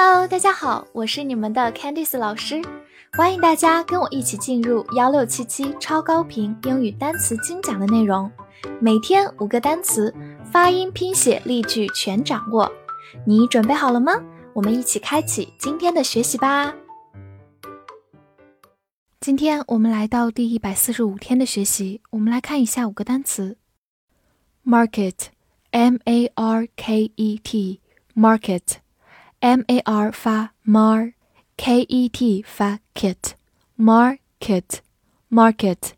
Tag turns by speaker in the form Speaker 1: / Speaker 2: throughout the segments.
Speaker 1: Hello，大家好，我是你们的 Candice 老师，欢迎大家跟我一起进入幺六七七超高频英语单词精讲的内容，每天五个单词，发音、拼写、例句全掌握，你准备好了吗？我们一起开启今天的学习吧。今天我们来到第一百四十五天的学习，我们来看一下五个单词：market，m a r k e t，market。M a r 发 mar，k e t 发 kit，market，market，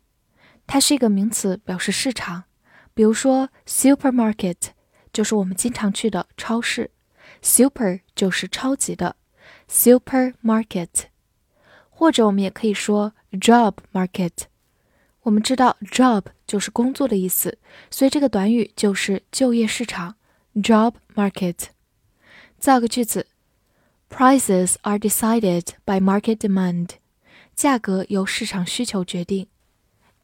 Speaker 1: 它是一个名词，表示市场。比如说，supermarket 就是我们经常去的超市，super 就是超级的，supermarket。或者我们也可以说 job market。我们知道 job 就是工作的意思，所以这个短语就是就业市场，job market。造个句子。Prices are decided by market demand，价格由市场需求决定。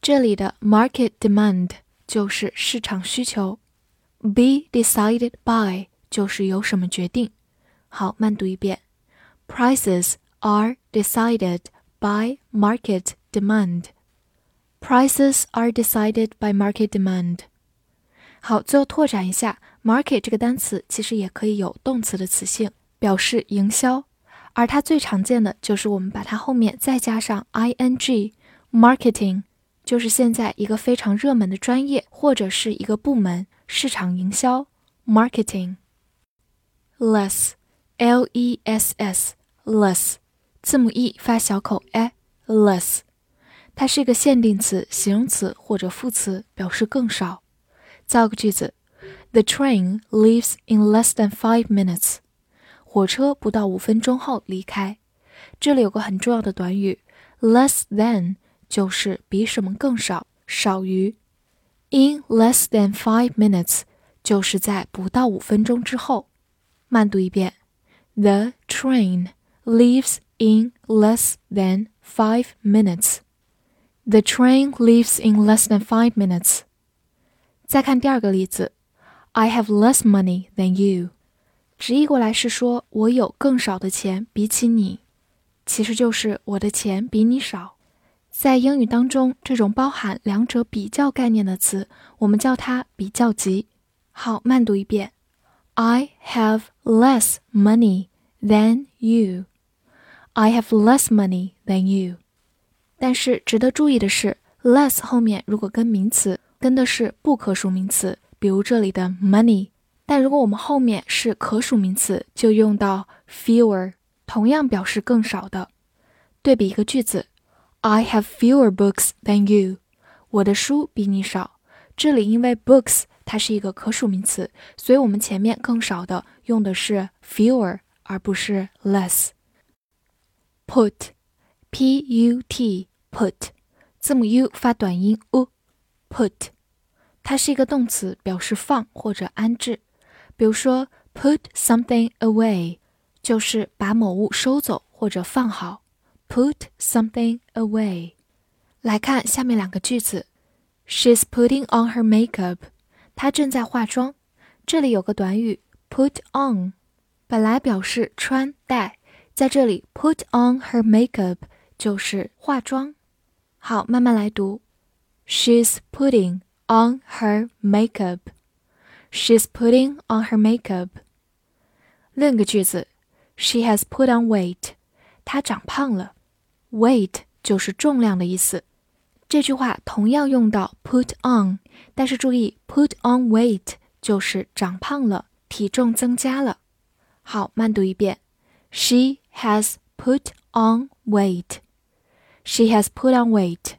Speaker 1: 这里的 market demand 就是市场需求，be decided by 就是由什么决定。好，慢读一遍：Prices are decided by market demand。Prices are decided by market demand。好，最后拓展一下，market 这个单词其实也可以有动词的词性。 表示营销，而它最常见的就是我们把它后面再加上 i n g，marketing，就是现在一个非常热门的专业或者是一个部门，市场营销，marketing。less，l e s s，less，字母 e 发小口 a，less，它是一个限定词、形容词或者副词，表示更少。造个句子：The train leaves in less than five minutes。火车不到五分钟后离开。这里有个很重要的短语，less than，就是比什么更少，少于。In less than five minutes，就是在不到五分钟之后。慢读一遍：The train leaves in less than five minutes. The train leaves in less than five minutes. 再看第二个例子：I have less money than you. 直译过来是说，我有更少的钱比起你，其实就是我的钱比你少。在英语当中，这种包含两者比较概念的词，我们叫它比较级。好，慢读一遍：I have less money than you. I have less money than you. 但是值得注意的是，less 后面如果跟名词，跟的是不可数名词，比如这里的 money。但如果我们后面是可数名词，就用到 fewer，同样表示更少的。对比一个句子：I have fewer books than you。我的书比你少。这里因为 books 它是一个可数名词，所以我们前面更少的用的是 fewer，而不是 less。put，p u t，put，字母 u 发短音 u，put，它是一个动词，表示放或者安置。比如说，put something away，就是把某物收走或者放好。put something away。来看下面两个句子：She's putting on her makeup。她正在化妆。这里有个短语 put on，本来表示穿戴，在这里 put on her makeup 就是化妆。好，慢慢来读：She's putting on her makeup。She's putting on her makeup。另一个句子，She has put on weight。她长胖了。Weight 就是重量的意思。这句话同样用到 put on，但是注意，put on weight 就是长胖了，体重增加了。好，慢读一遍：She has put on weight。She has put on weight。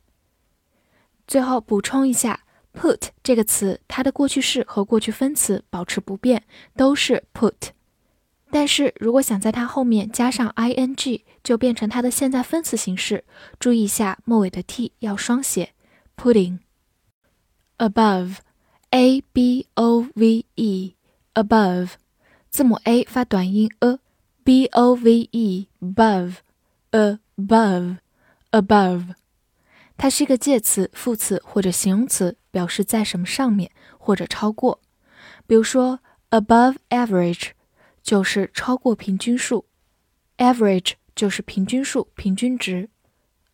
Speaker 1: 最后补充一下。Put 这个词，它的过去式和过去分词保持不变，都是 put。但是如果想在它后面加上 ing，就变成它的现在分词形式。注意一下，末尾的 t 要双写，putting。Above，a b o v e，above，字母 a 发短音 a，b o v e，above，above，above。它是一个介词、副词或者形容词，表示在什么上面或者超过。比如说，above average 就是超过平均数 average 就是平均数、平均值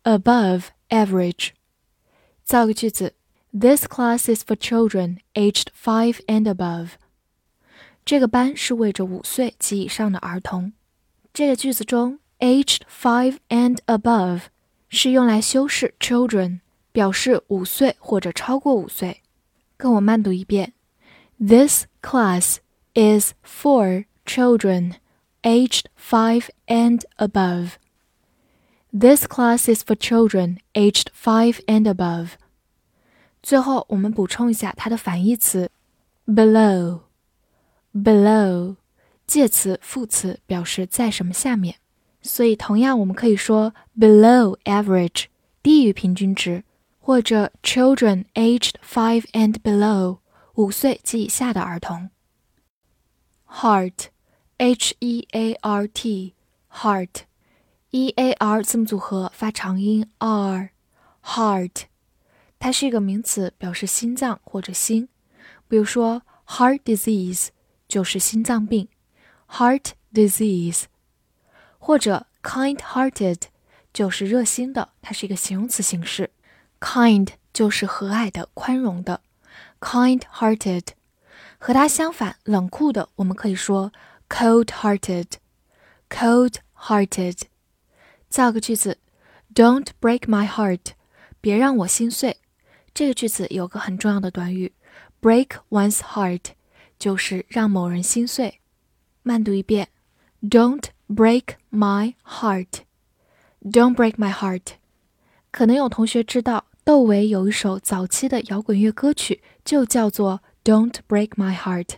Speaker 1: ，above average。造个句子：This class is for children aged five and above。这个班是为着五岁及以上的儿童。这个句子中，aged five and above 是用来修饰 children，表示五岁或者超过五岁。跟我慢读一遍：This class is for children aged five and above. This class is for children aged five and above. 最后，我们补充一下它的反义词：below。below 介词、副词表示在什么下面，所以同样我们可以说 below average 低于平均值，或者 children aged five and below 五岁及以下的儿童。heart h e a r t heart e a r 字母组合发长音 r heart 它是一个名词，表示心脏或者心，比如说 heart disease。就是心脏病，heart disease， 或者 kind-hearted，就是热心的，它是一个形容词形式。kind 就是和蔼的、宽容的，kind-hearted。和它相反，冷酷的，我们可以说 cold-hearted，cold-hearted。造个句子，Don't break my heart，别让我心碎。这个句子有个很重要的短语，break one's heart。就是让某人心碎。慢读一遍，Don't break my heart. Don't break my heart. 可能有同学知道，窦唯有一首早期的摇滚乐歌曲，就叫做 Don't break my heart。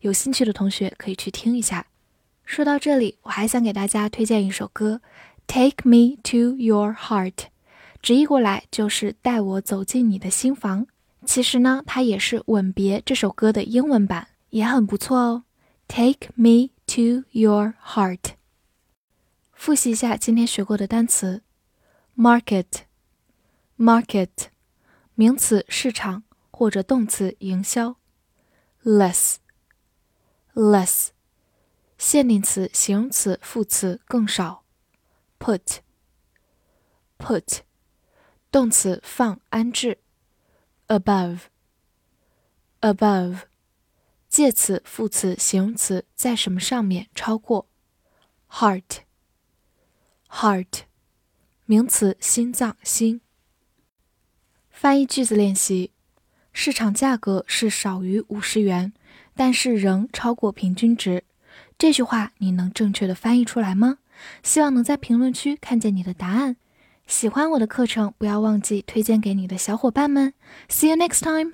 Speaker 1: 有兴趣的同学可以去听一下。说到这里，我还想给大家推荐一首歌，Take me to your heart，直译过来就是带我走进你的心房。其实呢，它也是《吻别》这首歌的英文版。也很不错哦。Take me to your heart。复习一下今天学过的单词。：market，market，名词市场或者动词营销。；less，less，限定词形容词副词更少。；put，put，动词放安置。；above，above。介词、副词、形容词在什么上面超过。；heart Heart，名词心脏、心。翻译句子练习：市场价格是少于五十元，但是仍超过平均值。这句话你能正确的翻译出来吗？希望能在评论区看见你的答案。喜欢我的课程，不要忘记推荐给你的小伙伴们。See you next time.